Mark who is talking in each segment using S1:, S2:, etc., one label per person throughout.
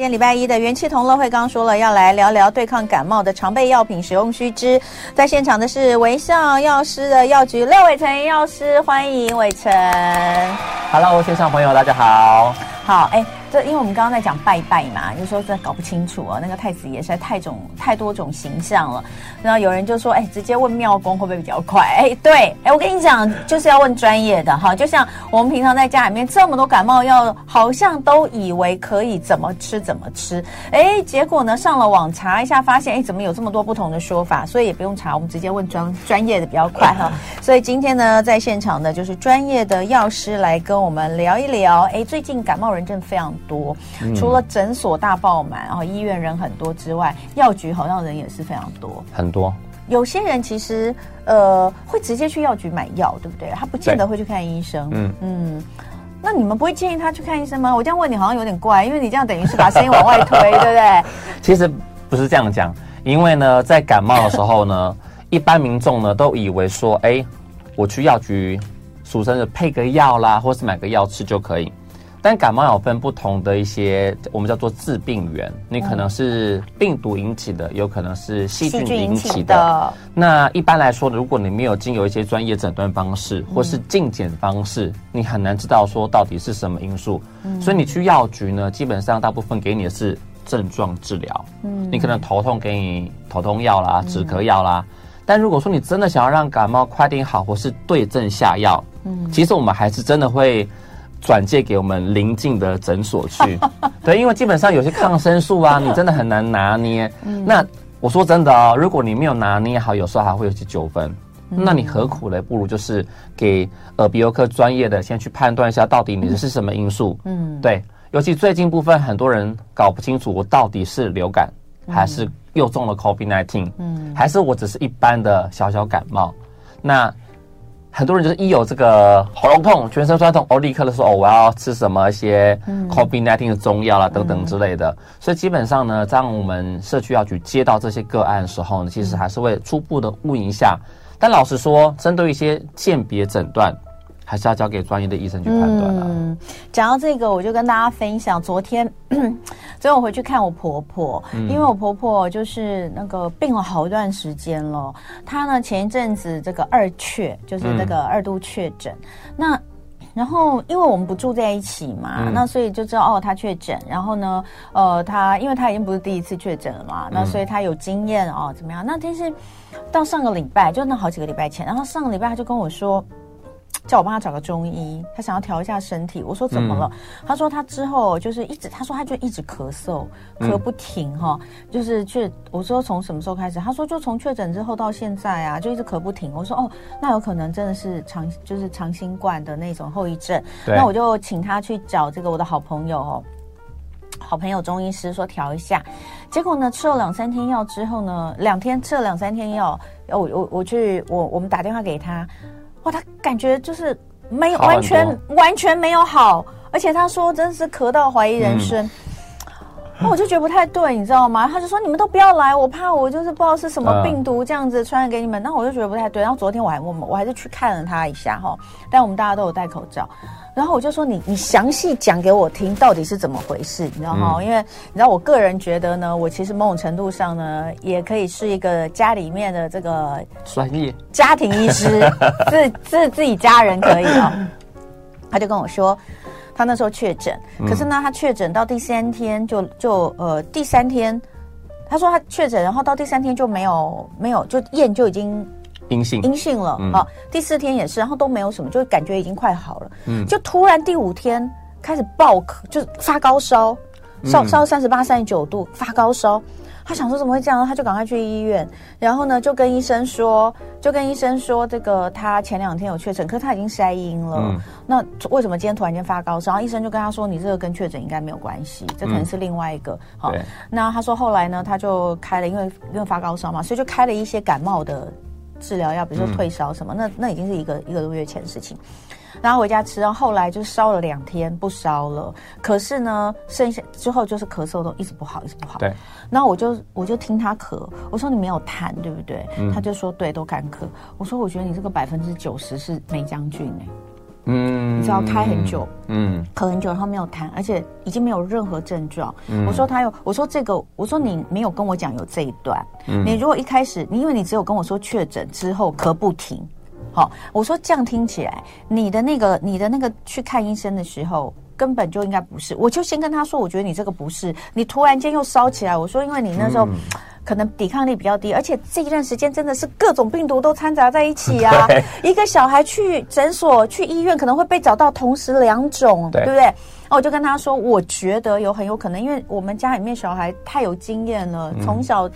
S1: 今天礼拜一的元气同乐会，刚刚说了要来聊聊对抗感冒的常备药品使用须知。在现场的是微笑药师的药局廖伟成药师，欢迎伟成。
S2: Hello，线上朋友，大家好。
S1: 好，哎。这因为我们刚刚在讲拜拜嘛，有时候真的搞不清楚啊。那个太子爷实在太种太多种形象了。然后有人就说：“哎，直接问庙公会不会比较快？”哎，对，哎，我跟你讲，就是要问专业的哈。就像我们平常在家里面这么多感冒药，好像都以为可以怎么吃怎么吃。哎，结果呢，上了网查一下，发现哎，怎么有这么多不同的说法？所以也不用查，我们直接问专专业的比较快哈。所以今天呢，在现场的就是专业的药师来跟我们聊一聊。哎，最近感冒人真的非常多，除了诊所大爆满，然后医院人很多之外，药局好像人也是非常多，
S2: 很多。
S1: 有些人其实呃会直接去药局买药，对不对？他不见得会去看医生。嗯嗯，那你们不会建议他去看医生吗？我这样问你好像有点怪，因为你这样等于是把声音往外推，对不对？
S2: 其实不是这样讲，因为呢，在感冒的时候呢，一般民众呢都以为说，哎，我去药局，俗称的配个药啦，或是买个药吃就可以。但感冒有分不同的一些，我们叫做致病源。你可能是病毒引起的，有可能是细菌引起的。起的那一般来说，如果你没有经由一些专业诊断方式，或是镜检方式，嗯、你很难知道说到底是什么因素。嗯、所以你去药局呢，基本上大部分给你的是症状治疗。嗯，你可能头痛给你头痛药啦，止咳药啦。嗯、但如果说你真的想要让感冒快点好，或是对症下药，嗯，其实我们还是真的会。转借给我们邻近的诊所去，对，因为基本上有些抗生素啊，你真的很难拿捏。嗯、那我说真的哦，如果你没有拿捏好，有时候还会有些纠纷。嗯、那你何苦呢？不如就是给耳鼻喉科专业的先去判断一下，到底你的是什么因素。嗯，对，尤其最近部分很多人搞不清楚，我到底是流感，还是又中了 COVID-19，嗯，还是我只是一般的小小感冒。那很多人就是一有这个喉咙痛、全身酸痛，哦，立刻的说哦，我要吃什么一些 COVID-19 的中药啦，等等之类的。所以基本上呢，当我们社区药局接到这些个案的时候呢，其实还是会初步的问一下。但老实说，针对一些鉴别诊断。还是要交给专业的医生去判断啊。
S1: 嗯，讲到这个，我就跟大家分享，昨天，昨天我回去看我婆婆，嗯、因为我婆婆就是那个病了好一段时间了。她呢前一阵子这个二确，就是那个二度确诊。嗯、那然后因为我们不住在一起嘛，嗯、那所以就知道哦，她确诊。然后呢，呃，她因为她已经不是第一次确诊了嘛，那所以她有经验哦，怎么样？那但是到上个礼拜，就那好几个礼拜前，然后上个礼拜她就跟我说。叫我帮他找个中医，他想要调一下身体。我说怎么了？嗯、他说他之后就是一直，他说他就一直咳嗽，咳不停哈。就是去，我说从什么时候开始？他说就从确诊之后到现在啊，就一直咳不停。我说哦，那有可能真的是长，就是长新冠的那种后遗症。那我就请他去找这个我的好朋友哦，好朋友中医师说调一下。结果呢，吃了两三天药之后呢，两天吃了两三天药，我我我去我我们打电话给他。哇，他感觉就是没有完全完全没有好，而且他说真是咳到怀疑人生。那、嗯、我就觉得不太对，你知道吗？他就说你们都不要来，我怕我就是不知道是什么病毒这样子传染给你们。那、嗯、我就觉得不太对。然后昨天我还问我，我还是去看了他一下哈。但我们大家都有戴口罩。然后我就说你你详细讲给我听，到底是怎么回事，你知道吗？嗯、因为你知道我个人觉得呢，我其实某种程度上呢，也可以是一个家里面的这个专业家庭医师，自自自己家人可以哦。他就跟我说，他那时候确诊，可是呢，他确诊到第三天就就呃第三天，他说他确诊，然后到第三天就没有没有就验就已经。阴性阴性了啊、嗯哦！第四天也是，然后都没有什么，就感觉已经快好了。嗯，就突然第五天开始爆咳，就是发高烧，烧烧三十八、三十九度，发高烧。他想说怎么会这样？他就赶快去医院，然后呢就跟医生说，就跟医生说这个他前两天有确诊，可是他已经筛阴了。嗯、那为什么今天突然间发高烧？然后医生就跟他说，你这个跟确诊应该没有关系，这可能是另外一个。好、那他说后来呢，他就开了，因为因为发高烧嘛，所以就开了一些感冒的。治疗药，比如说退烧什么，嗯、那那已经是一个一个多月前的事情。然后回家吃，然后后来就烧了两天不烧了，可是呢，剩下之后就是咳嗽都一直不好，一直不好。对。然后我就我就听他咳，我说你没有痰对不对？嗯、他就说对，都干咳。我说我觉得你这个百分之九十是霉浆菌哎。嗯，你知道开很久，
S2: 嗯，
S1: 咳很久，然后没有痰，而且已经没有任何症状。嗯、我说他有，我说这个，我说你没有跟我讲有这一段。嗯、你如果一开始，你因为你只有跟我说确诊之后咳不停，好，我说这样听起来，你的那个你的那个去看医生的时候。根本就应该不是，我就先跟他说，我觉得你这个不是，你突然间又烧起来，我说因为你那时候可能抵抗力比较低，而且这一段时间真的是各种病毒都掺杂在一起啊。一个小孩去诊所、去医院可能会被找到同时两种，对不对？哦，我就跟他说，我觉得有很有可能，因为我们家里面小孩太有经验了，嗯、从小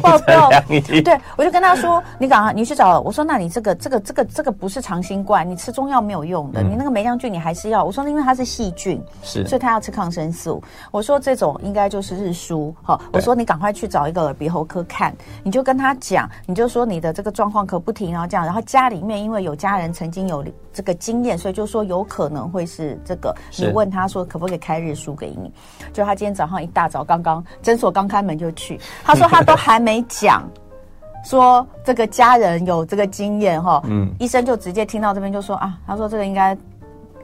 S1: 报报对，我就跟他说，你赶快你去找，我说那你这个这个这个这个不是长新冠，你吃中药没有用的，嗯、你那个霉浆菌你还是要，我说因为它是细菌，是，所以他要吃抗生素。我说这种应该就是日舒，好，我说你赶快去找一个耳鼻喉科看，你就跟他讲，你就说你的这个状况可不停，然后这样，然后家里面因为有家人曾经有这个经验，所以就说有可能会是这个，你问他。说可不可以开日书给你？就他今天早上一大早刚刚诊所刚开门就去，他说他都还没讲，说这个家人有这个经验哈，嗯，医生就直接听到这边就说啊，他说这个应该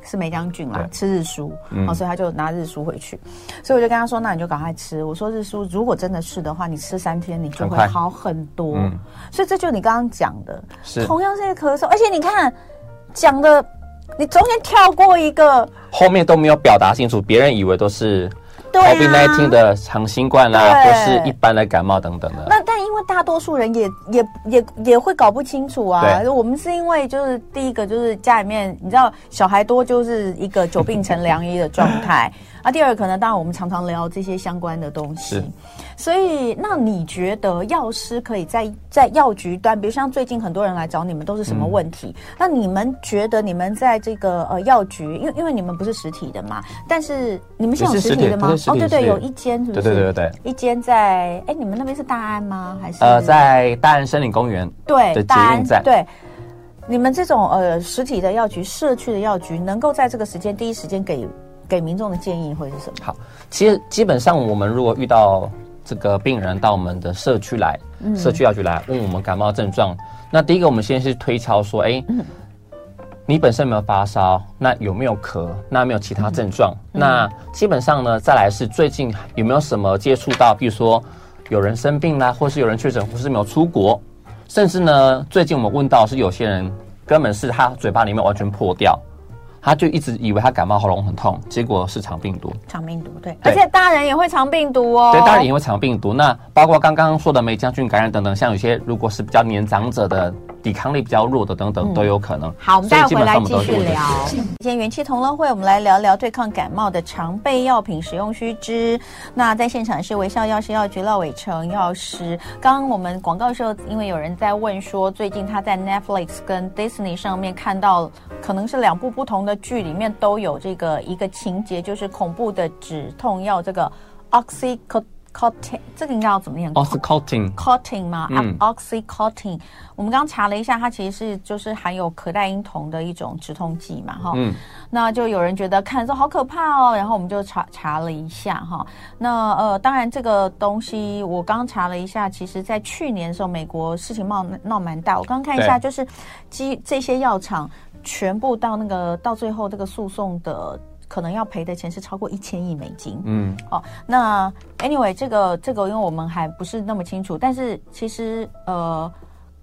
S1: 是梅将军啦，吃日书，嗯，所以他就拿日书回去，所以我就跟他说，那你就赶快吃。我说日书如果真的是的话，你吃三天你就会好很多，嗯，所以这就你刚刚讲的，是。同样是一个咳嗽，而且你看讲的。你中间跳过一个，
S2: 后面都没有表达清楚，别人以为都是 COVID-19 的长新冠啦，或是一般的感冒等等的。
S1: 那但因为大多数人也也也也会搞不清楚啊。我们是因为就是第一个就是家里面你知道小孩多就是一个久病成良医的状态。啊，第二可能当然我们常常聊这些相关的东西。所以，那你觉得药师可以在在药局端，比如像最近很多人来找你们，都是什么问题？嗯、那你们觉得你们在这个呃药局，因为因为你们不是实体的嘛，但是你们是有实体的吗？哦，对对，有一间是不是？
S2: 对对对对，
S1: 一间在哎，你们那边是大安吗？还是
S2: 呃，在大安森林公园
S1: 对大安站对。你们这种呃实体的药局、社区的药局，能够在这个时间第一时间给给民众的建议会是什么？
S2: 好，其实基本上我们如果遇到这个病人到我们的社区来，嗯、社区药局来问我们感冒症状。那第一个，我们先是推敲说，哎，嗯、你本身有没有发烧？那有没有咳？那有没有其他症状？嗯、那基本上呢，再来是最近有没有什么接触到，比如说有人生病啦，或是有人确诊，或是没有出国，甚至呢，最近我们问到是有些人根本是他嘴巴里面完全破掉。他就一直以为他感冒喉咙很痛，结果是肠病毒。
S1: 肠病毒，对，对，而且大人也会肠病毒哦。
S2: 对，大人也会肠病毒。那包括刚刚说的霉浆菌感染等等，像有些如果是比较年长者的。抵抗力比较弱的等等都有可能。
S1: 好，我们待会回来继续聊。今天元气同乐会，我们来聊聊对抗感冒的常备药品使用须知。那在现场是微笑药师药局廖伟成药师。刚刚我们广告的时候，因为有人在问说，最近他在 Netflix 跟 Disney 上面看到，可能是两部不同的剧里面都有这个一个情节，就是恐怖的止痛药，这个 Oxycontin。Cotting 这个应该要怎么念
S2: ？Oxycontin，Cotting
S1: 吗？嗯，Oxycontin。我们刚刚查了一下，它其实是就是含有可待因酮的一种止痛剂嘛，哈。嗯。那就有人觉得看说好可怕哦，然后我们就查查了一下哈。那呃，当然这个东西我刚查了一下，其实在去年的时候，美国事情闹闹蛮大。我刚刚看一下，就是基这些药厂全部到那个到最后这个诉讼的。可能要赔的钱是超过一千亿美金。嗯，哦，那 anyway，这个这个，因为我们还不是那么清楚，但是其实呃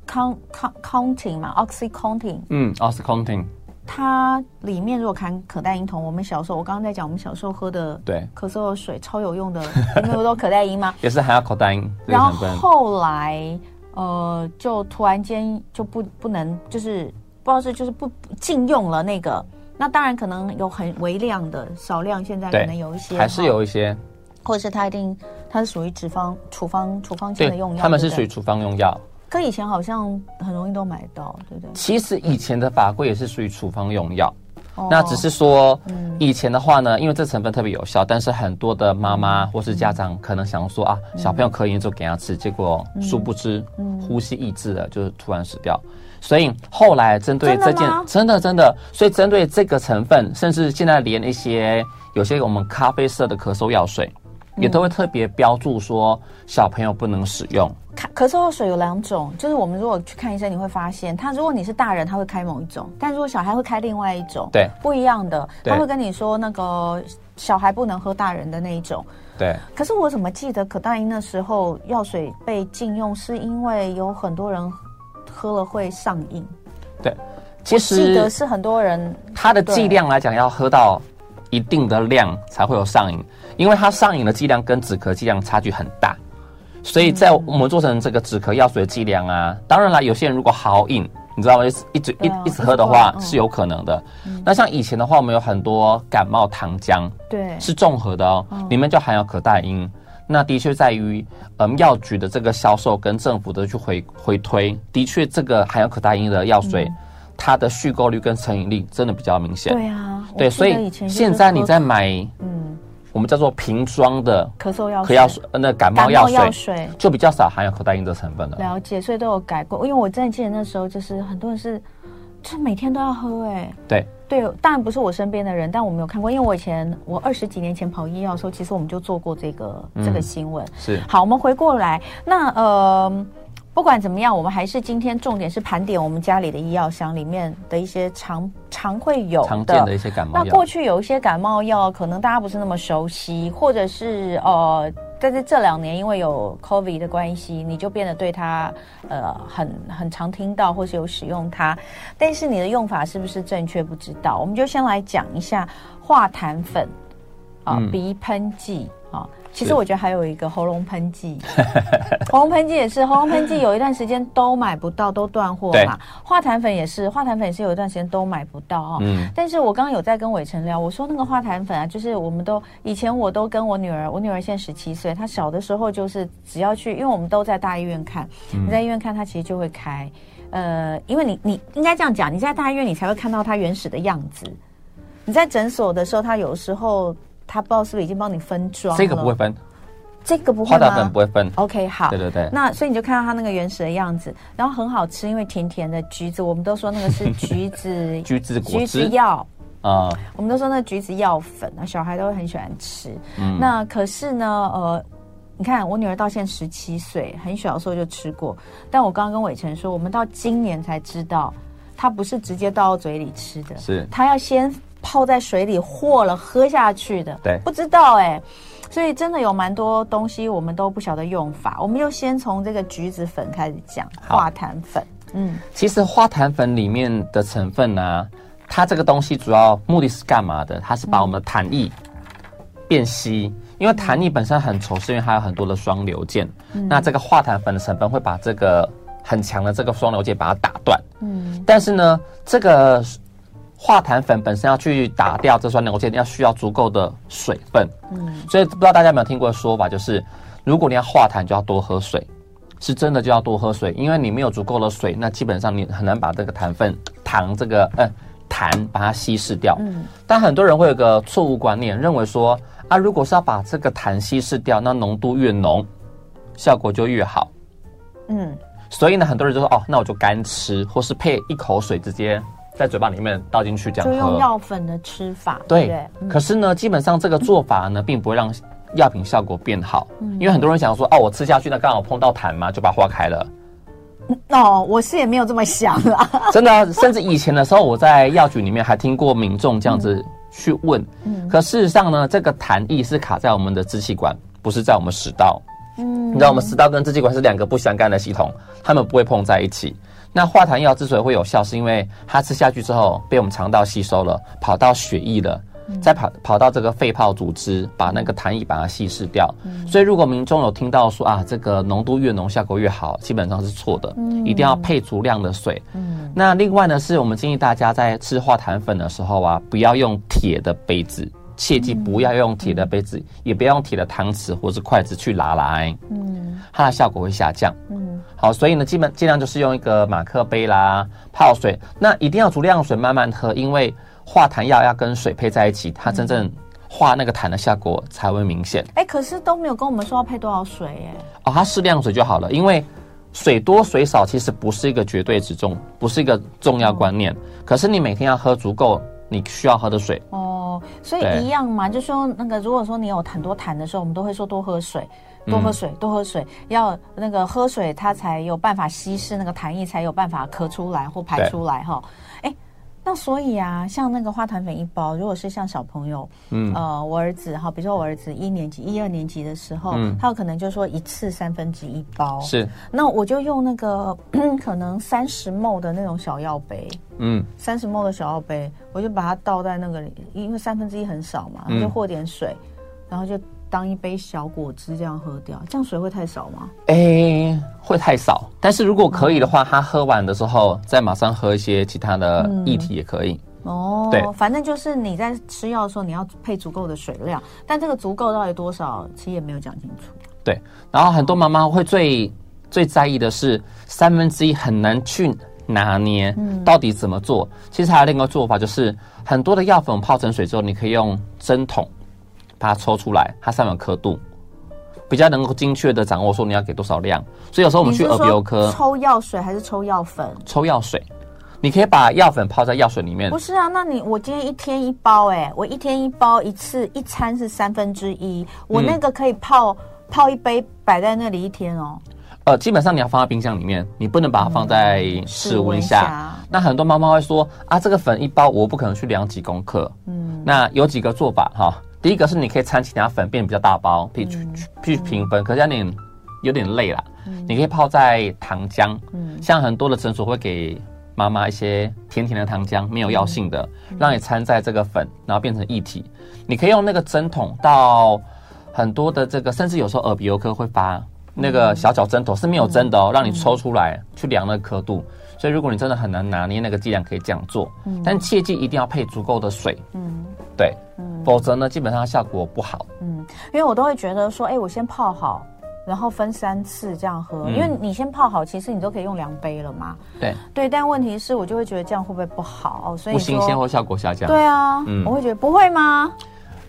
S1: ，con con counting 嘛，oxycontin，
S2: 嗯，oxycontin，
S1: 它里面如果含可待因酮，我们小时候我刚刚在讲，我们小时候喝的对咳嗽的水超有用的，有没有说可待因吗？
S2: 也是含有可待因。
S1: 然后后来呃，就突然间就不不能，就是不知道是就是不禁用了那个。那当然可能有很微量的少量，现在可能有一些，
S2: 还是有一些，
S1: 或者是它一定它是属于脂肪处方处方性的用药，
S2: 他们是属于处方用药。
S1: 可以前好像很容易都买到，对不对？
S2: 其实以前的法规也是属于处方用药，哦、那只是说，以前的话呢，因为这成分特别有效，但是很多的妈妈或是家长可能想说啊，小朋友咳炎就给他吃，结果殊不知呼吸抑制了，就是突然死掉。所以后来针对这件真的真的，所以针对这个成分，甚至现在连一些有些我们咖啡色的咳嗽药水，也都会特别标注说小朋友不能使用。
S1: 咳咳嗽药水有两种，就是我们如果去看医生，你会发现，他如果你是大人，他会开某一种；但如果小孩会开另外一种，
S2: 对，
S1: 不一样的，他会跟你说那个小孩不能喝大人的那一种。
S2: 对。
S1: 可是我怎么记得可大因那时候药水被禁用，是因为有很多人喝了会上瘾。
S2: 对，其实
S1: 记得是很多人，
S2: 它的剂量来讲要喝到一定的量才会有上瘾，因为它上瘾的剂量跟止咳剂量差距很大。所以在我们做成这个止咳药水的剂量啊，当然啦，有些人如果好瘾，你知道吗？一直一一直喝的话是有可能的。那像以前的话，我们有很多感冒糖浆，对，是综合的哦，里面就含有可待因。那的确在于，嗯，药局的这个销售跟政府的去回回推，的确这个含有可待因的药水，它的续购率跟成瘾力真的比较明显。对啊，对，所以现在你在买，嗯。我们叫做瓶装的咳嗽药、咳药水，那感冒药水，水就比较少含有可待因的成分了。
S1: 了解，所以都有改过。因为我真的记得那时候，就是很多人是，就每天都要喝。哎，对对，当然不是我身边的人，但我没有看过。因为我以前我二十几年前跑医药的时候，其实我们就做过这个、嗯、这个新闻。是好，我们回过来，那呃。不管怎么样，我们还是今天重点是盘点我们家里的医药箱里面的一些常常会有的
S2: 常见的一些感冒药。
S1: 那过去有一些感冒药，可能大家不是那么熟悉，或者是呃，但是这两年因为有 COVID 的关系，你就变得对它呃很很常听到，或是有使用它，但是你的用法是不是正确不知道。我们就先来讲一下化痰粉啊、呃嗯，鼻喷剂啊。其实我觉得还有一个喉咙喷剂，喉咙喷剂也是，喉咙喷剂有一段时间都买不到，都断货嘛。化痰粉也是，化痰粉也是有一段时间都买不到哦。嗯。但是我刚刚有在跟伟成聊，我说那个化痰粉啊，就是我们都以前我都跟我女儿，我女儿现在十七岁，她小的时候就是只要去，因为我们都在大医院看，你在医院看她其实就会开。呃，因为你你应该这样讲，你在大医院你才会看到它原始的样子。你在诊所的时候，她有时候。他不知道是不是已经帮你分装了？
S2: 这个不会分，
S1: 这个不会吗？
S2: 化痰粉不会分。
S1: OK，好。
S2: 对对对。
S1: 那所以你就看到它那个原始的样子，然后很好吃，因为甜甜的橘子，我们都说那个是 橘子
S2: 橘子果
S1: 橘子药啊。我们都说那橘子药粉啊，小孩都会很喜欢吃。嗯。那可是呢，呃，你看我女儿到现在十七岁，很小的时候就吃过，但我刚刚跟伟成说，我们到今年才知道，它不是直接倒到嘴里吃的，是它要先。泡在水里和了喝下去的，对，不知道哎、欸，所以真的有蛮多东西我们都不晓得用法。我们就先从这个橘子粉开始讲，化痰粉。嗯，
S2: 其实化痰粉里面的成分呢、啊，它这个东西主要目的是干嘛的？它是把我们的痰液变稀，嗯、因为痰液本身很稠，是因为它有很多的双硫键、嗯。那这个化痰粉的成分会把这个很强的这个双硫键把它打断。嗯，但是呢，这个。化痰粉本身要去打掉这双硫键，要需要足够的水分。嗯，所以不知道大家有没有听过的说法，就是如果你要化痰，就要多喝水，是真的就要多喝水，因为你没有足够的水，那基本上你很难把这个痰分、糖这个呃痰把它稀释掉。嗯，但很多人会有个错误观念，认为说啊，如果是要把这个痰稀释掉，那浓度越浓，效果就越好。嗯，所以呢，很多人就说哦，那我就干吃，或是配一口水直接。在嘴巴里面倒进去，这样喝。就
S1: 用药粉的吃法，
S2: 对。
S1: 对
S2: 嗯、可是呢，基本上这个做法呢，并不会让药品效果变好。嗯。因为很多人想说，哦，我吃下去，那刚好碰到痰嘛，就把它化开了。
S1: 哦，我是也没有这么想啦。
S2: 真的、啊，甚至以前的时候，我在药局里面还听过民众这样子去问。嗯。可事实上呢，这个痰液是卡在我们的支气管，不是在我们食道。嗯。你知道，我们食道跟支气管是两个不相干的系统，它们不会碰在一起。那化痰药之所以会有效，是因为它吃下去之后被我们肠道吸收了，跑到血液了，再跑跑到这个肺泡组织，把那个痰液把它稀释掉。所以如果民众有听到说啊，这个浓度越浓效果越好，基本上是错的，一定要配足量的水。那另外呢，是我们建议大家在吃化痰粉的时候啊，不要用铁的杯子。切记不要用铁的杯子，嗯、也不要用铁的汤匙或是筷子去拿来，嗯，它的效果会下降，嗯，好，所以呢，基本尽量就是用一个马克杯啦，泡水，那一定要足量水慢慢喝，因为化痰药要跟水配在一起，它真正化那个痰的效果才会明显。
S1: 哎、欸，可是都没有跟我们说要配多少水，耶，
S2: 哦，它适量水就好了，因为水多水少其实不是一个绝对之重，不是一个重要观念，哦、可是你每天要喝足够你需要喝的水。哦。
S1: 哦，所以一样嘛，就说那个，如果说你有很多痰的时候，我们都会说多喝水，多喝水，嗯、多喝水，要那个喝水，它才有办法稀释那个痰液，才有办法咳出来或排出来哈。那所以啊，像那个花团粉一包，如果是像小朋友，嗯，呃，我儿子哈，比如说我儿子一年级、一二年级的时候，嗯，他有可能就说一次三分之一包，
S2: 是。
S1: 那我就用那个 可能三十 ml 的那种小药杯，嗯，三十 ml 的小药杯，我就把它倒在那个里，因为三分之一很少嘛，就和点水，嗯，然后就。当一杯小果汁这样喝掉，这样水会太少吗？
S2: 哎、欸，会太少。但是如果可以的话，他喝完的时候再马上喝一些其他的液体也可以。
S1: 嗯、哦，对，反正就是你在吃药的时候，你要配足够的水量。但这个足够到底多少，其实也没有讲清楚。
S2: 对，然后很多妈妈会最最在意的是三分之一很难去拿捏，到底怎么做？嗯、其实还有另一个做法，就是很多的药粉泡成水之后，你可以用针筒。把它抽出来，它上面有刻度，比较能够精确的掌握说你要给多少量。所以有时候我们去耳鼻喉科
S1: 抽药水还是抽药粉？
S2: 抽药水，你可以把药粉泡在药水里面。
S1: 不是啊，那你我今天一天一包，欸，哎，我一天一包一次一餐是三分之一，我那个可以泡、嗯、泡一杯摆在那里一天哦。
S2: 呃，基本上你要放在冰箱里面，你不能把它放在室温下、嗯、下。那很多妈妈会说啊，这个粉一包我不可能去量几公克。嗯，那有几个做法哈。第一个是你可以掺其他粉变得比较大包，譬如去平分，可是有点有点累了。你可以泡在糖浆，像很多的诊所会给妈妈一些甜甜的糖浆，没有药性的，让你掺在这个粉，然后变成液体。你可以用那个针筒到很多的这个，甚至有时候耳鼻喉科会发那个小小针头是没有针的哦，让你抽出来去量那个刻度。所以如果你真的很难拿捏那个剂量，可以这样做，但切记一定要配足够的水。嗯，对。嗯否则呢，基本上效果不好。
S1: 嗯，因为我都会觉得说，哎，我先泡好，然后分三次这样喝。嗯、因为你先泡好，其实你都可以用两杯了嘛。
S2: 对对，
S1: 但问题是我就会觉得这样会不会不好？所以
S2: 不新鲜或效果下降。
S1: 对啊，嗯，我会觉得不会吗？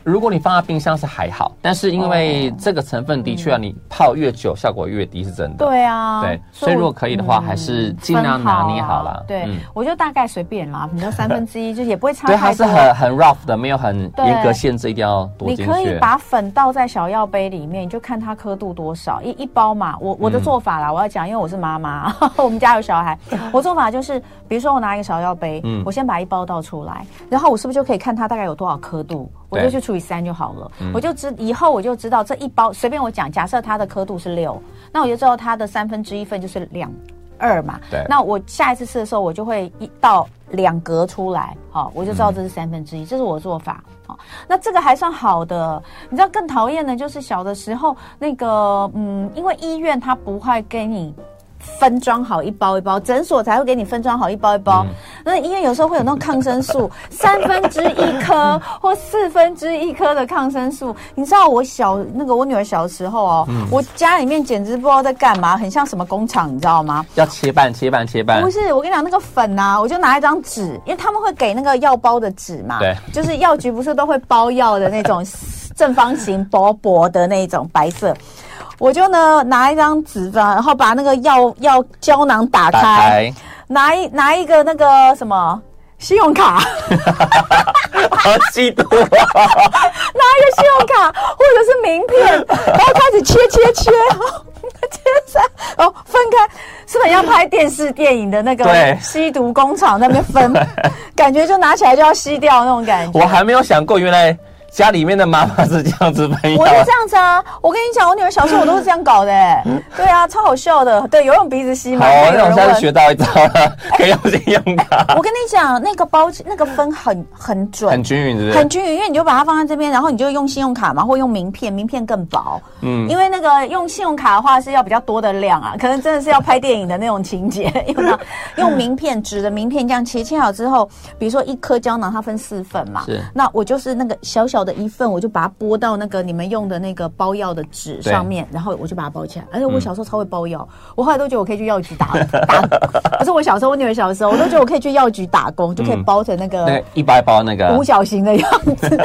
S2: 如果你放在冰箱是还好，但是因为这个成分的确啊，你泡越久效果越低，是真的。
S1: 对啊，
S2: 对，所以如果可以的话，还是尽量拿捏好了。
S1: 对，我就大概随便啦，你就三分之一，就也不会差太多。
S2: 对，它是很很 rough 的，没有很严格限制，一定要多。
S1: 你可以把粉倒在小药杯里面，你就看它刻度多少，一一包嘛。我我的做法啦，我要讲，因为我是妈妈，我们家有小孩，我做法就是，比如说我拿一个小药杯，嗯，我先把一包倒出来，然后我是不是就可以看它大概有多少刻度？我就去除以三就好了，我就知以后我就知道这一包随便我讲，假设它的刻度是六，那我就知道它的三分之一份就是两二嘛。对，那我下一次吃的时候，我就会一到两格出来，好，我就知道这是三分之一，这是我的做法。好，那这个还算好的，你知道更讨厌的就是小的时候那个，嗯，因为医院它不会给你。分装好一包一包，诊所才会给你分装好一包一包。嗯、那医院有时候会有那种抗生素，三分之一颗或四分之一颗的抗生素。你知道我小那个我女儿小时候哦，嗯、我家里面简直不知道在干嘛，很像什么工厂，你知道吗？
S2: 要切半切半切半。
S1: 不是，我跟你讲那个粉啊，我就拿一张纸，因为他们会给那个药包的纸嘛，对，就是药局不是都会包药的那种正方形薄薄的那种白色。我就呢拿一张纸吧，然后把那个药药胶囊打开，打开拿一拿一个那个什么信用卡，
S2: 好嫉妒
S1: 啊！拿一个信用卡或者是名片，然后开始切切切，切三，然后分开，是不是要拍电视电影的那个吸毒工厂那边分？感觉就拿起来就要吸掉那种感觉。
S2: 我还没有想过，原来。家里面的妈妈是这样子分，
S1: 我是这样子啊！我跟你讲，我女儿小时候我都是这样搞的，欸，对啊，超好笑的。对，有用鼻子吸吗？
S2: 好，那我现在学到一招了，可以用信用卡。
S1: 我跟你讲，那个包那个分很很准，
S2: 很均匀，是不是？
S1: 很均匀，因为你就把它放在这边，然后你就用信用卡嘛，或用名片，名片更薄。嗯，因为那个用信用卡的话是要比较多的量啊，可能真的是要拍电影的那种情节。用用名片纸的名片这样切切好之后，比如说一颗胶囊它分四份嘛，是。那我就是那个小小的。一份，我就把它剥到那个你们用的那个包药的纸上面，然后我就把它包起来。而且我小时候超会包药，我后来都觉得我可以去药局打打。不是我小时候，我女儿小时候，我都觉得我可以去药局打工，就可以包成那个
S2: 一包一包那个
S1: 五角形的样子。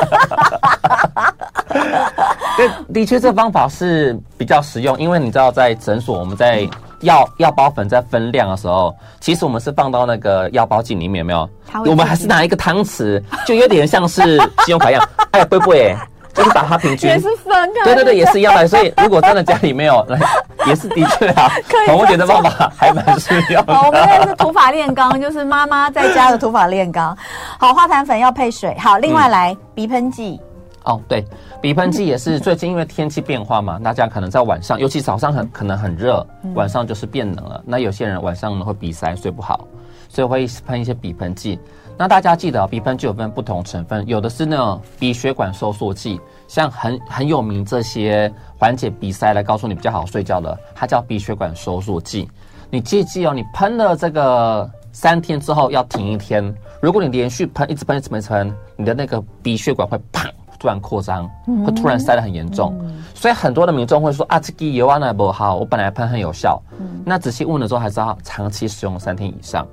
S2: 对，的确这方法是比较实用，因为你知道在诊所我们在药药包粉在分量的时候，其实我们是放到那个药包剂里面，有没有？我们还是拿一个汤匙，就有点像是信用卡一样。哎，不会。就是把它平均，
S1: 也是分开，
S2: 对对对，也是一样的。所以如果真的家里没有，也是的确啊，可以。我觉得方法还蛮需要的。
S1: 好，我们这是土法炼钢，就是妈妈在家的土法炼钢。好，化痰粉要配水。好，另外来鼻喷剂。
S2: 哦，对，鼻喷剂也是最近因为天气变化嘛，大家可能在晚上，尤其早上很可能很热，晚上就是变冷了。那有些人晚上呢会鼻塞，睡不好，所以会喷一些鼻喷剂。那大家记得，鼻喷剂有分不同成分，有的是那种鼻血管收缩剂，像很很有名这些缓解鼻塞来告诉你比较好睡觉的，它叫鼻血管收缩剂。你记记哦，你喷了这个三天之后要停一天。如果你连续喷，一直喷一直喷，你的那个鼻血管会砰突然扩张，会突然塞得很严重。所以很多的民众会说啊，这个油啊那不好，我本来喷很有效，那仔细问了之后还知道长期使用三天以上。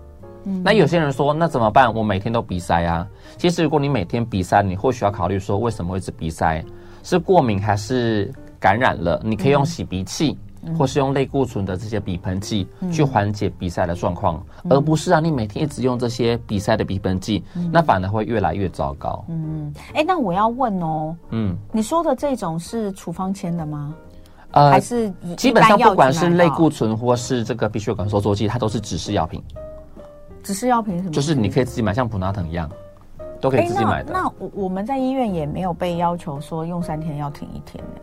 S2: 那有些人说，那怎么办？我每天都鼻塞啊。其实如果你每天鼻塞，你或许要考虑说，为什么会是鼻塞？是过敏还是感染了？你可以用洗鼻器，或是用类固醇的这些鼻喷剂去缓解鼻塞的状况，而不是让你每天一直用这些鼻塞的鼻喷剂，那反而会越来越糟糕。
S1: 嗯，哎，那我要问哦，嗯，你说的这种是处方签的吗？
S2: 呃，还是基本上不管是类固醇或是这个鼻血管收缩剂，它都是指示药品。
S1: 指示药品什么？
S2: 就是你可以自己买，像普拿疼一样，都可以自己买的。
S1: 那我我们在医院也没有被要求说用三天要停一天呢。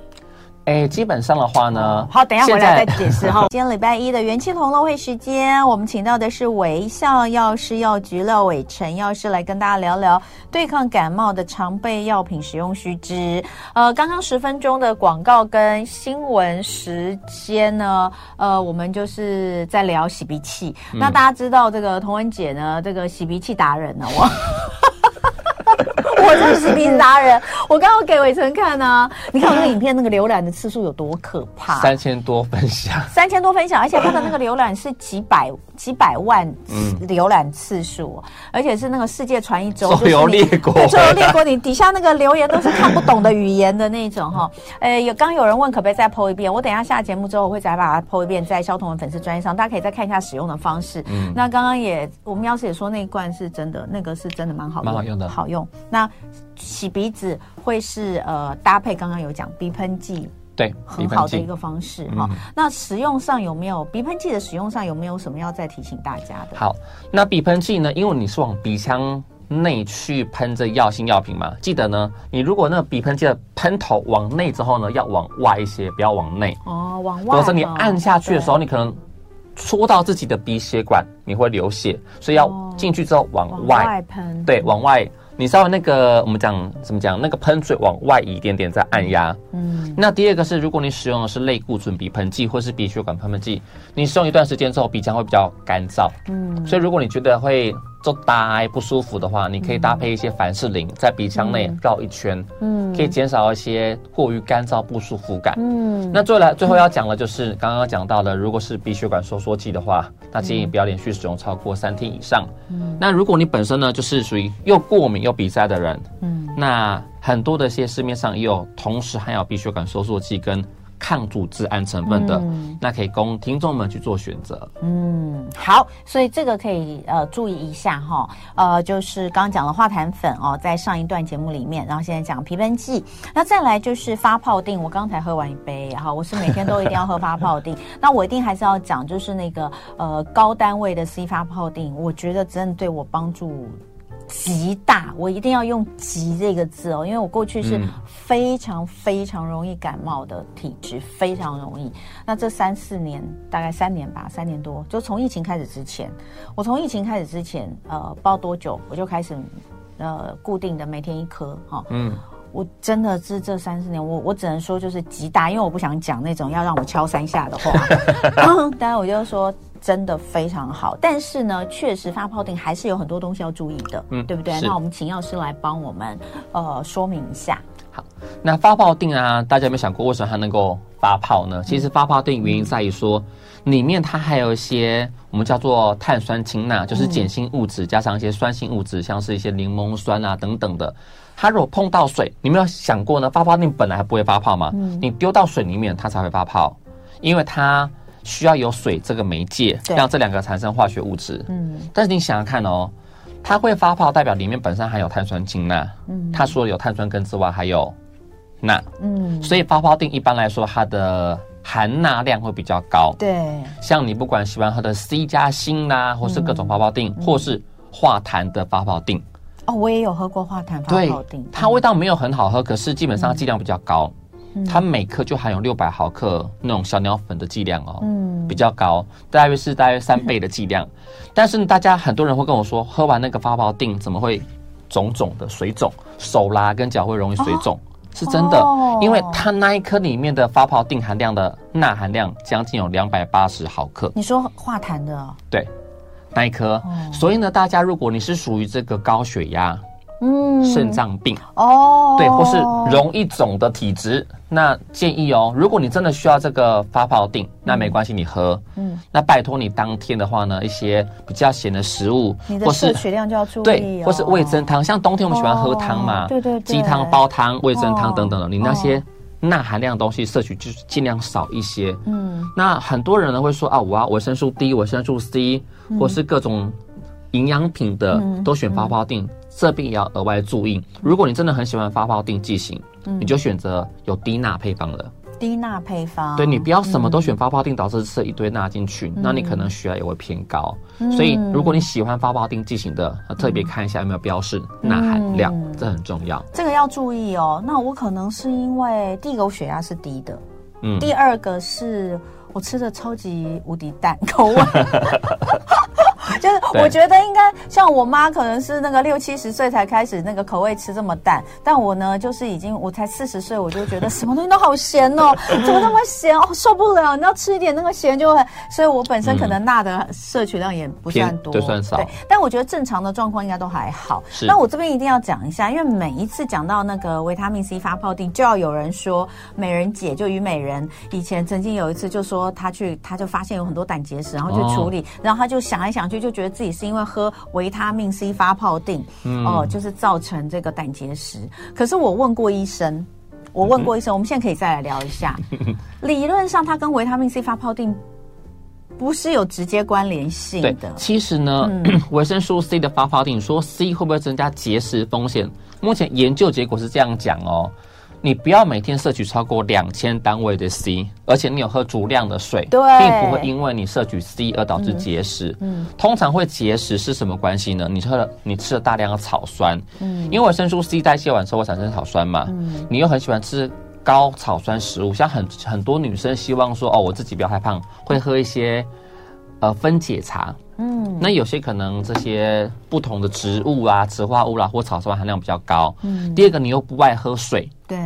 S2: 哎，基本上的话呢，
S1: 好，等一下回来再解释 哈。今天礼拜一的元气同乐会时间，我们请到的是微笑药师药局廖伟成药师来跟大家聊聊对抗感冒的常备药品使用须知。呃，刚刚十分钟的广告跟新闻时间呢，呃，我们就是在聊洗鼻器。嗯、那大家知道这个童文姐呢，这个洗鼻器达人呢，我。我就是洗鼻子达人，我刚刚给伟成看呢、啊，你看我那个影片那个浏览的次数有多可怕，
S2: 三千多分享，
S1: 三千多分享，而且它的那个浏览是几百几百万浏览次数，嗯、而且是那个世界传一周，
S2: 周游列国，
S1: 周游列国，你底下那个留言都是看不懂的语言的那种 哈。呃，有刚有人问可不可以再 po 一遍，我等一下下节目之后我会再把它 po 一遍，在萧彤的粉丝专页上，大家可以再看一下使用的方式。嗯，那刚刚也我们要是也说那一罐是真的，那个是真的蛮好，蛮好用的，好用。那洗鼻子会是呃搭配刚刚有讲鼻喷剂，
S2: 对，
S1: 很好的一个方式哈。那使用上有没有鼻喷剂的使用上有没有什么要再提醒大家的？
S2: 好，那鼻喷剂呢？因为你是往鼻腔内去喷这药性药品嘛，记得呢，你如果那个鼻喷剂的喷头往内之后呢，要往外一些，不要往内
S1: 哦，往外。
S2: 否则你按下去的时候，你可能戳到自己的鼻血管，你会流血，所以要进去之后往外喷，对，往外。你稍微那个，我们讲怎么讲？那个喷嘴往外移一点点，再按压。嗯。那第二个是，如果你使用的是类固醇鼻喷剂或是鼻血管喷喷剂，你使用一段时间之后，鼻腔会比较干燥。嗯。所以如果你觉得会做呆不舒服的话，你可以搭配一些凡士林，在鼻腔内绕一圈。嗯。可以减少一些过于干燥不舒服感。嗯。那最后来最后要讲的就是刚刚讲到的，如果是鼻血管收缩剂的话，那建议不要连续使用超过三天以上。嗯。那如果你本身呢，就是属于又过敏。又鼻塞的人，嗯，那很多的一些市面上也有同时含有鼻血管收缩剂跟抗组织胺成分的，嗯、那可以供听众们去做选择。
S1: 嗯，好，所以这个可以呃注意一下哈，呃，就是刚刚讲的化痰粉哦，在上一段节目里面，然后现在讲皮喷剂，那再来就是发泡定。我刚才喝完一杯，哈，我是每天都一定要喝发泡定，那我一定还是要讲，就是那个呃高单位的 C 发泡定，我觉得真的对我帮助。极大，我一定要用“极”这个字哦，因为我过去是非常非常容易感冒的体质，非常容易。那这三四年，大概三年吧，三年多，就从疫情开始之前，我从疫情开始之前，呃，不知道多久，我就开始呃固定的每天一颗哈。哦、嗯，我真的是这三四年，我我只能说就是极大，因为我不想讲那种要让我敲三下的话。当然，我就说。真的非常好，但是呢，确实发泡定还是有很多东西要注意的，嗯，对不对？那我们请药师来帮我们呃说明一下。
S2: 好，那发泡定啊，大家有没有想过为什么它能够发泡呢？其实发泡定原因在于说，里面它还有一些我我们叫做碳酸氢钠，就是碱性物质加上一些酸性物质，像是一些柠檬酸啊等等的。它如果碰到水，你没有想过呢？发泡定本来还不会发泡吗？你丢到水里面，它才会发泡，因为它需要有水这个媒介，让这两个产生化学物质。嗯，但是你想想看哦，它会发泡，代表里面本身含有碳酸氢钠。嗯，它除了有碳酸根之外，还有钠。嗯，所以发泡定一般来说，它的含钠量会比较高。
S1: 对，
S2: 像你不管喜欢喝的 C 加锌啦，或是各种发泡定，或是化痰的发泡定。
S1: 哦，我也有喝过化痰发泡定，
S2: 它味道没有很好喝，可是基本上剂量比较高，它每颗就含有六百毫克那种小鸟粉的剂量哦，嗯，比较高，大约是大约三倍的剂量。但是大家很多人会跟我说，喝完那个发泡定怎么会肿肿的水肿，手啦跟脚会容易水肿，是真的，因为它那一颗里面的发泡定含量的钠含量将近有两百八十毫克。
S1: 你说化痰的？
S2: 对。那一颗，所以呢，大家如果你是属于这个高血压、嗯，肾脏病哦，对，或是容易肿的体质，那建议哦，如果你真的需要这个发泡定，那没关系，你喝，嗯，那拜托你当天的话呢，一些比较咸的食物，
S1: 你的摄取量就要注意，
S2: 对，或是味增汤，像冬天我们喜欢喝汤嘛，对对，鸡汤、煲汤、味增汤等等的，你那些。钠含量的东西摄取就是尽量少一些。嗯，那很多人呢会说啊，我要维生素 D、维生素 C，或是各种营养品的都选发泡定，这边也要额外注意。如果你真的很喜欢发泡定剂型，你就选择有低钠配方的。
S1: 低钠配方，
S2: 对，你不要什么都选发泡定，导致吃一堆钠进去，那你可能血压也会偏高。所以，如果你喜欢发泡定剂型的，特别看一下有没有标示钠含量，这很重要。
S1: 这个要注意哦。那我可能是因为第一个我血压是低的，嗯，第二个是我吃的超级无敌淡口味。就是我觉得应该像我妈，可能是那个六七十岁才开始那个口味吃这么淡，但我呢，就是已经我才四十岁，我就觉得什么东西都好咸哦，怎么那么咸哦，受不了！你要吃一点那个咸就很，所以我本身可能钠的摄取量也不算多，
S2: 就算少。对，
S1: 但我觉得正常的状况应该都还好。是。那我这边一定要讲一下，因为每一次讲到那个维他命 C 发泡錠，就要有人说美人姐就虞美人以前曾经有一次就说她去，她就发现有很多胆结石，然后去处理，哦、然后她就想来想去。就觉得自己是因为喝维他命 C 发泡錠，嗯、哦，就是造成这个胆结石。可是我问过医生，我问过医生，我们现在可以再来聊一下。理论上，它跟维他命 C 发泡定不是有直接关联性的。
S2: 对，其实呢，维、嗯、生素 C 的发泡定，说 C 会不会增加结石风险？目前研究结果是这样讲哦。你不要每天摄取超过两千单位的 C，而且你有喝足量的水，对，并不会因为你摄取 C 而导致结石。嗯，嗯，通常会结石是什么关系呢？你喝了，你吃了大量的草酸，嗯，因为维生素 C 代谢完之后会产生草酸嘛，嗯，你又很喜欢吃高草酸食物，像很很多女生希望说，哦，我自己不要太胖，会喝一些呃分解茶。嗯，那有些可能这些不同的植物啊、植化物啦、啊，或草酸含量比较高。嗯，第二个你又不爱喝水，
S1: 对，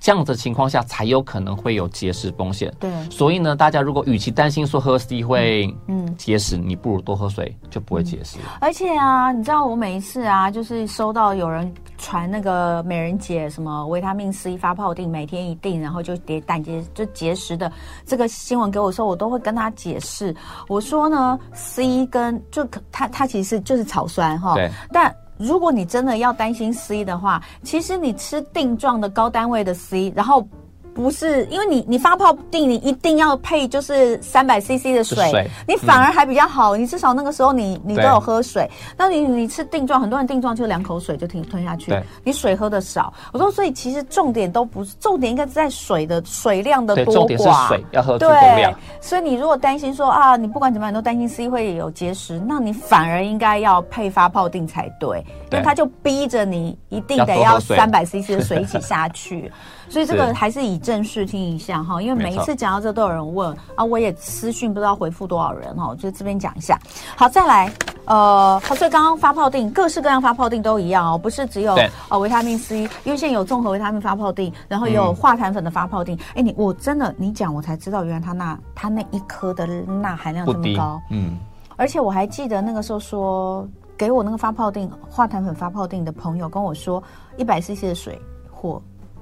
S2: 这样子情况下才有可能会有结石风险。对，所以呢，大家如果与其担心说喝 C 会嗯结石，你不如多喝水，就不会结石。
S1: 而且啊，你知道我每一次啊，就是收到有人传那个美人姐什么维他命 C 发泡定，每天一定，然后就跌胆结就结石的这个新闻给我说，我都会跟他解释。我说呢，C。跟就它它其实就是草酸哈，对。但如果你真的要担心 C 的话，其实你吃定状的高单位的 C，然后。不是，因为你你发泡定，你一定要配就是三百 CC 的水，水你反而还比较好。嗯、你至少那个时候你你都有喝水。那你你吃定状，很多人定状就两口水就停吞下去，你水喝的少。我说，所以其实重点都不是重点，应该是在水的水量的多寡。重点是水
S2: 要喝足够量。
S1: 所以你如果担心说啊，你不管怎么样你都担心 C 会有结石，那你反而应该要配发泡定才对，对因为它就逼着你一定得要三百 CC 的水一起下去。所以这个还是以正视听一下哈，因为每一次讲到这都有人问啊，我也私讯不知道回复多少人哈，就这边讲一下。好，再来，呃，所以刚刚发泡定，各式各样发泡定都一样哦，不是只有呃维他命 C，因为现在有综合维他命发泡定，然后也有化痰粉的发泡定。哎、嗯，你我真的你讲我才知道，原来它那它那一颗的钠含量这么高，嗯，而且我还记得那个时候说给我那个发泡定化痰粉发泡定的朋友跟我说，一百 CC 的水或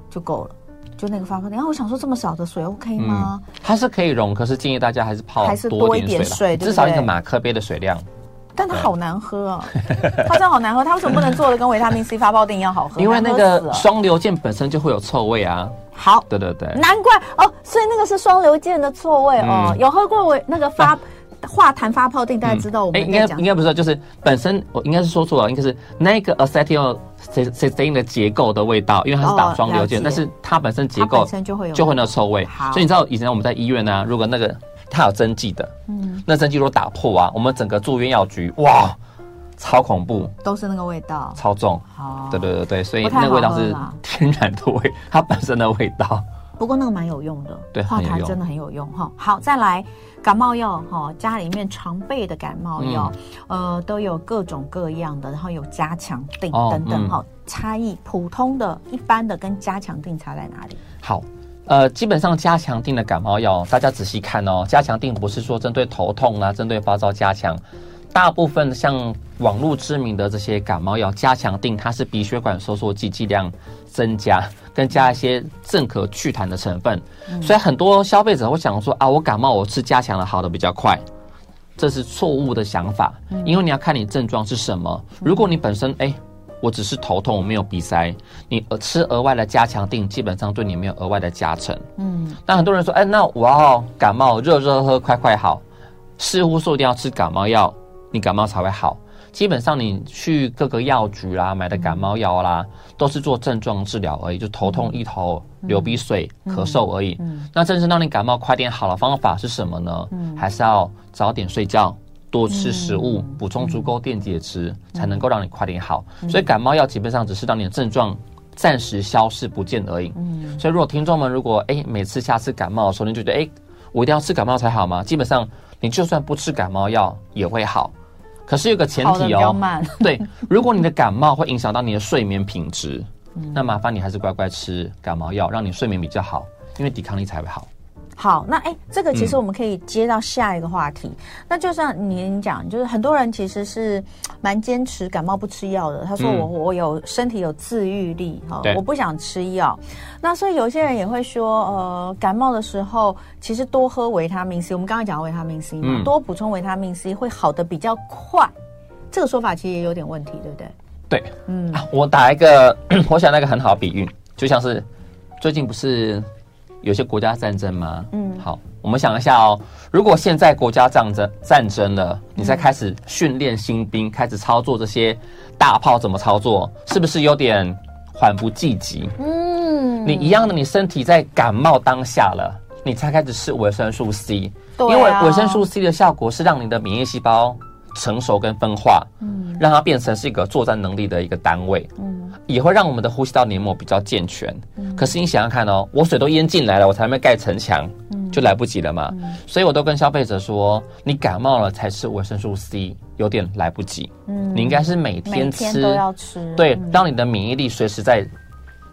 S1: 就够了。就那个发泡錠。然后我想说，这么少的水 OK 吗？
S2: 嗯、它是可以溶，可是建议大家还是泡
S1: 还是多一点水，
S2: 至少一个马克杯的水量。
S1: 但它好难喝啊！它真的好难喝，它为什么不能做的跟维他命 C 发泡錠一样好喝？
S2: 因为那个双流键本身就会有臭味啊。
S1: 好，
S2: 对对对，
S1: 难怪哦，所以那个是双流键的臭味、嗯、哦。有喝过我那个发。化痰发泡定，大家知道我们、嗯、应该
S2: 应该不是，就是本身我应该是说错了，应该是那个 acetylcysteine 的结构的味道，因为它是打双硫键，但是它本身结构本身就会有就会那臭味。所以你知道以前我们在医院呢、啊，如果那个它有针剂的，嗯，那针剂如果打破啊，我们整个住院药局哇，超恐怖，
S1: 都是那个味道，
S2: 超重。好，对对对对，所以那个味道是天然的味，它本身的味道。
S1: 不过那个蛮有用的，
S2: 对，
S1: 化痰真的很有用哈。好，再来。感冒药哈，家里面常备的感冒药，嗯、呃，都有各种各样的，然后有加强定等等哈、哦嗯。差异，普通的一般的跟加强定差在哪里？
S2: 好，呃，基本上加强定的感冒药，大家仔细看哦。加强定不是说针对头痛啊，针对发烧加强。大部分像网络知名的这些感冒药，加强定它是鼻血管收缩剂剂量增加。跟加一些镇可祛痰的成分，所以很多消费者会想说啊，我感冒我吃加强的好的比较快，这是错误的想法，因为你要看你症状是什么。如果你本身哎，我只是头痛，我没有鼻塞，你吃额外的加强定，基本上对你没有额外的加成。嗯，但很多人说，哎，那我要感冒热热喝快快好，似乎说一定要吃感冒药，你感冒才会好。基本上你去各个药局啦买的感冒药啦，都是做症状治疗而已，就头痛、一头流鼻水、咳嗽而已。那真正让你感冒快点好的方法是什么呢？还是要早点睡觉，多吃食物，补充足够电解质，才能够让你快点好。所以感冒药基本上只是让你的症状暂时消失不见而已。所以如果听众们如果哎每次下次感冒的时候你就觉得哎我一定要吃感冒才好吗？基本上你就算不吃感冒药也会好。可是有个前提哦，对，如果你的感冒会影响到你的睡眠品质，那麻烦你还是乖乖吃感冒药，让你睡眠比较好，因为抵抗力才会好。
S1: 好，那哎，这个其实我们可以接到下一个话题。嗯、那就像您讲，就是很多人其实是蛮坚持感冒不吃药的。他说我：“我、嗯、我有身体有自愈力，哈，我不想吃药。”那所以有些人也会说，呃，感冒的时候其实多喝维他命 C。我们刚刚讲维他命 C 嘛，嗯、多补充维他命 C 会好的比较快。这个说法其实也有点问题，对不对？
S2: 对，嗯，我打一个，我想那个很好的比喻，就像是最近不是。有些国家战争吗？嗯，好，我们想一下哦。如果现在国家战争战争了，你再开始训练新兵，开始操作这些大炮怎么操作，是不是有点缓不济急？嗯，你一样的，你身体在感冒当下了，你才开始吃维生素 C，对啊，因为维生素 C 的效果是让你的免疫细胞成熟跟分化，嗯，让它变成是一个作战能力的一个单位，嗯，也会让我们的呼吸道黏膜比较健全。嗯，可是你想想看哦，我水都淹进来了，我才没盖城墙，嗯，就来不及了嘛。嗯，所以我都跟消费者说，你感冒了才吃维生素 C，有点来不及。嗯，你应该是每天吃，每天都要吃，对，让你的免疫力随时在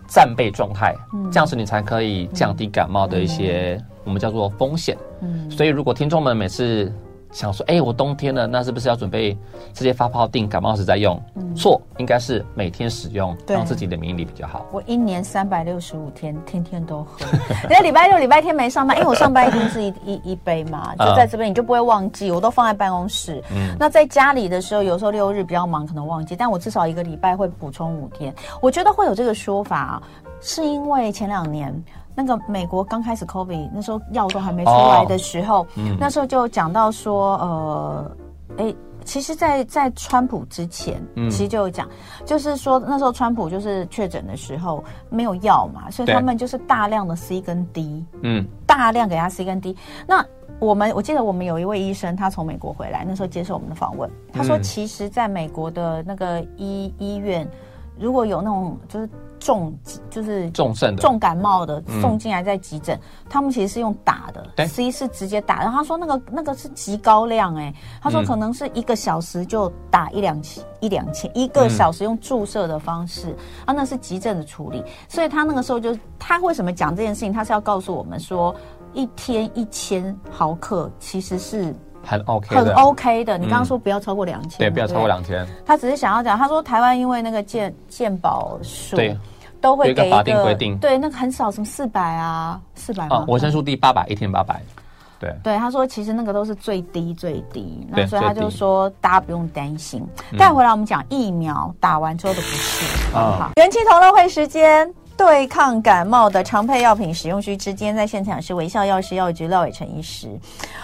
S2: 战备状态，嗯，这样子你才可以降低感冒的一些我们叫做风险。嗯，所以如果听众们每次。想说，哎、欸，我冬天了，那是不是要准备这些发泡定、感冒时再用？错、嗯，应该是每天使用，让自己的免疫力比较好。
S1: 我一年三百六十五天，天天都喝。因为礼拜六、礼拜天没上班，因为我上班一天是一 一一杯嘛，就在这边，你就不会忘记。我都放在办公室。嗯，那在家里的时候，有时候六日比较忙，可能忘记，但我至少一个礼拜会补充五天。我觉得会有这个说法啊，是因为前两年。那个美国刚开始 COVID 那时候药都还没出来的时候，哦嗯、那时候就讲到说，呃，哎，其实在，在在川普之前，嗯、其实就有讲，就是说那时候川普就是确诊的时候没有药嘛，所以他们就是大量的 C 跟 D，嗯，大量给他 C 跟 D。那我们我记得我们有一位医生，他从美国回来，那时候接受我们的访问，他说，其实在美国的那个医医院，如果有那种就是。重就是
S2: 重症的
S1: 重感冒的送进来在急诊，嗯、他们其实是用打的，C 是直接打。然后他说那个那个是极高量哎、欸，他说可能是一个小时就打一两千一两千，一个小时用注射的方式、嗯、啊，那是急症的处理。所以他那个时候就他为什么讲这件事情？他是要告诉我们说，一天一千毫克其实是。
S2: 很 OK，
S1: 很 OK 的。你刚刚说不要超过两千，
S2: 对，不要超过两千。
S1: 他只是想要讲，他说台湾因为那个健健保税，
S2: 对，
S1: 都会给一个
S2: 法定规定，
S1: 对，那个很少，什么四百啊，四百啊，
S2: 维生素 D 八百，一天八百。对，
S1: 对，他说其实那个都是最低最低，那所以他就说大家不用担心。带回来我们讲疫苗打完之后的不适，好不好？元气同乐会时间。对抗感冒的常配药品使用须知，今天在现场是微笑药师药局廖伟成医师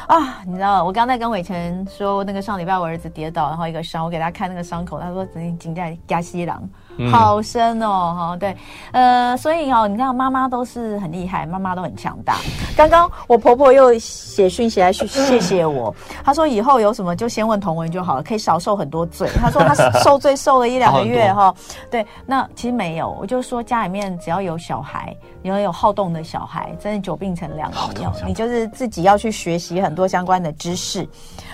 S1: 啊，你知道我刚才跟伟成说，那个上礼拜我儿子跌倒，然后一个伤，我给他看那个伤口，他说紧紧在加西郎。好深哦，哈，对，呃，所以哦，你看妈妈都是很厉害，妈妈都很强大。刚刚我婆婆又写讯息来谢谢我，她说以后有什么就先问同文就好了，可以少受很多罪。她说她受罪受了一两个月哈，对，那其实没有，我就说家里面只要有小孩，有有好动的小孩，真的久病成良医哦，你就是自己要去学习很多相关的知识。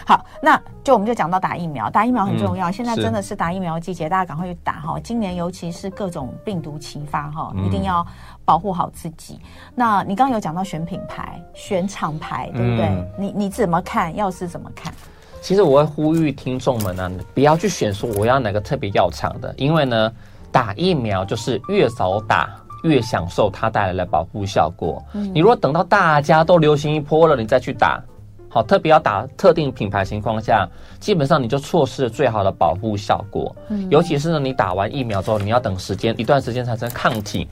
S1: 好，那就我们就讲到打疫苗，打疫苗很重要。嗯、现在真的是打疫苗的季节，大家赶快去打哈。今年尤其是各种病毒齐发哈，一定要保护好自己。嗯、那你刚刚有讲到选品牌、选厂牌，对不对？嗯、你你怎么看？药师怎么看？
S2: 其实我会呼吁听众们呢，不要去选说我要哪个特别药厂的，因为呢，打疫苗就是越早打越享受它带来的保护效果。嗯、你如果等到大家都流行一波了，你再去打。好，特别要打特定品牌情况下，基本上你就错失了最好的保护效果。嗯，尤其是呢，你打完疫苗之后，你要等时间一段时间产生抗体。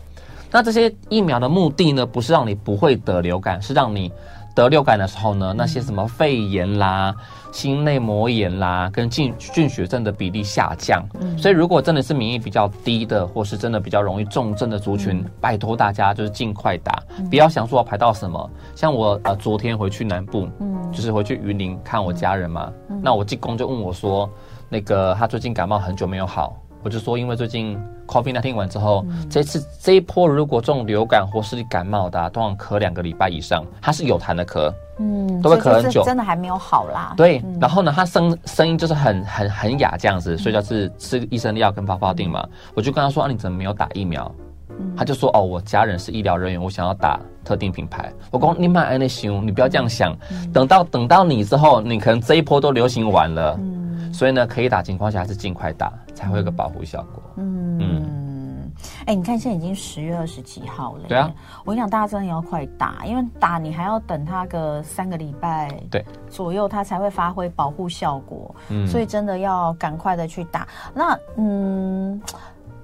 S2: 那这些疫苗的目的呢，不是让你不会得流感，是让你。得流感的时候呢，那些什么肺炎啦、心内膜炎啦，跟菌菌血症的比例下降。嗯，所以如果真的是免疫比较低的，或是真的比较容易重症的族群，嗯、拜托大家就是尽快打，嗯、不要想说要排到什么。像我呃昨天回去南部，嗯，就是回去云林看我家人嘛，嗯、那我济公就问我说，那个他最近感冒很久没有好。我就说，因为最近 COVID 听完之后，嗯、这次这一波如果中流感或是感冒的、啊，通常咳两个礼拜以上，它是有痰的咳，嗯，都会咳很久，
S1: 真的还没有好啦。
S2: 对，嗯、然后呢，他声声音就是很很很哑这样子，所以就是吃医生的药跟发泡定嘛。嗯、我就跟他说啊，你怎么没有打疫苗？嗯、他就说哦，我家人是医疗人员，我想要打特定品牌。我说你买那行，你不要这样想，嗯、等到等到你之后，你可能这一波都流行完了。嗯所以呢，可以打情况下还是尽快打，才会有个保护效果。嗯
S1: 嗯，哎、欸，你看现在已经十月二十几号了。
S2: 对啊，
S1: 我跟你讲，大家真的要快打，因为打你还要等它个三个礼拜对左右，它才会发挥保护效果。嗯，所以真的要赶快的去打。那嗯，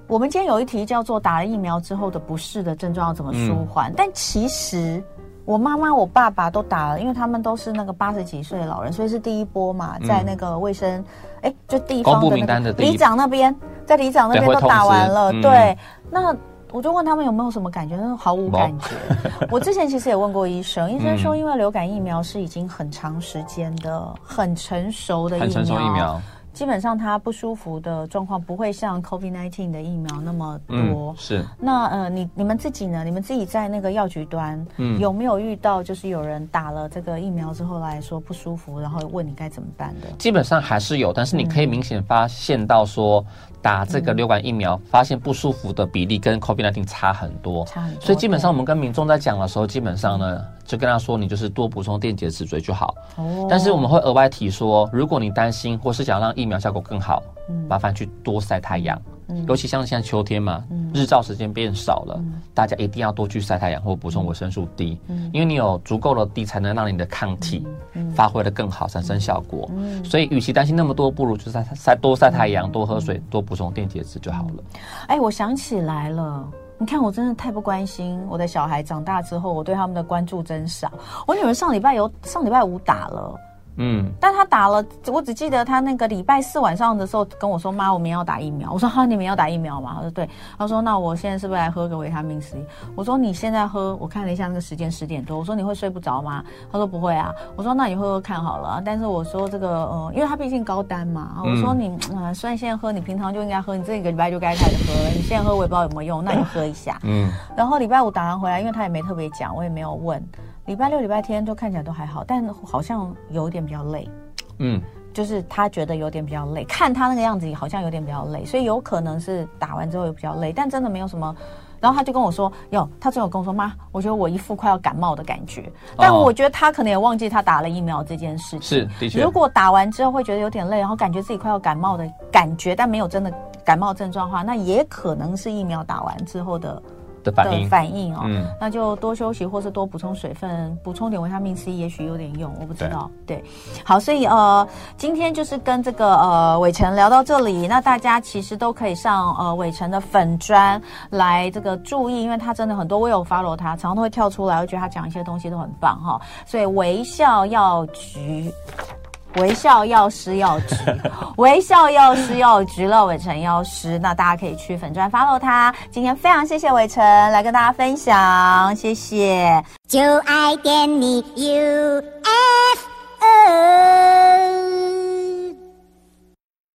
S1: 我们今天有一题叫做打了疫苗之后的不适的症状要怎么舒缓？嗯、但其实。我妈妈、我爸爸都打了，因为他们都是那个八十几岁的老人，所以是第一波嘛，在那个卫生，哎、嗯，就地方的那个里长那边，在里长那边都打完了。对，对，那我就问他们有没有什么感觉，他说毫无感觉。我之前其实也问过医生，医生说因为流感疫苗是已经很长时间的、很成熟的疫苗。很成熟疫苗。基本上他不舒服的状况不会像 COVID-19 的疫苗那么多。嗯、是。那呃，你你们自己呢？你们自己在那个药局端，嗯，有没有遇到就是有人打了这个疫苗之后来说不舒服，然后问你该怎么办的？基本上还是有，但是你可以明显发现到说。打这个流感疫苗，发现不舒服的比例跟 COVID-19 差很多，差很多。所以基本上我们跟民众在讲的时候，基本上呢，就跟他说，你就是多补充电解质水就好。哦。但是我们会额外提说，如果你担心或是想让疫苗效果更好，麻烦去多晒太阳。尤其像现在秋天嘛，嗯、日照时间变少了，嗯、大家一定要多去晒太阳或补充维生素 D，嗯、因为你有足够的 D 才能让你的抗体发挥的更好，产生效果。嗯、所以，与其担心那么多，不如就晒晒多晒太阳，多喝水，多补充电解质就好了。哎，我想起来了，你看我真的太不关心我的小孩，长大之后我对他们的关注真少。我女儿上礼拜有上礼拜五打了。嗯，但他打了，我只记得他那个礼拜四晚上的时候跟我说：“妈，我们要打疫苗。”我说：“哈，你们要打疫苗吗？”他说：“对。”他说：“那我现在是不是来喝个维他命 C？” 我说：“你现在喝。”我看了一下那个时间十点多，我说：“你会睡不着吗？”他说：“不会啊。”我说：“那你喝喝看好了。”但是我说这个，呃，因为他毕竟高单嘛，我说你，嗯、呃，虽然现在喝，你平常就应该喝，你这个礼拜就该开始喝了。你现在喝我也不知道有没有用，那你喝一下。嗯。然后礼拜五打完回来，因为他也没特别讲，我也没有问。礼拜六、礼拜天都看起来都还好，但好像有点比较累。嗯，就是他觉得有点比较累，看他那个样子好像有点比较累，所以有可能是打完之后也比较累，但真的没有什么。然后他就跟我说：“哟，他最后跟我说，妈，我觉得我一副快要感冒的感觉。但我觉得他可能也忘记他打了疫苗这件事情。
S2: 是的确，
S1: 如果打完之后会觉得有点累，然后感觉自己快要感冒的感觉，但没有真的感冒症状的话，那也可能是疫苗打完之后的。”
S2: 的反应，
S1: 反应哦，嗯，那就多休息，或是多补充水分，补充点维他命 C，也许有点用，我不知道。对，对，好，所以呃，今天就是跟这个呃伟成聊到这里，那大家其实都可以上呃伟成的粉砖来这个注意，因为他真的很多，我有 follow 他，常常都会跳出来，我觉得他讲一些东西都很棒哈，所以微笑药局。微笑药师药局，微笑药师药局了伟成药师，那大家可以去粉专 follow 他。今天非常谢谢伟成来跟大家分享，谢谢。就爱点你 UFO。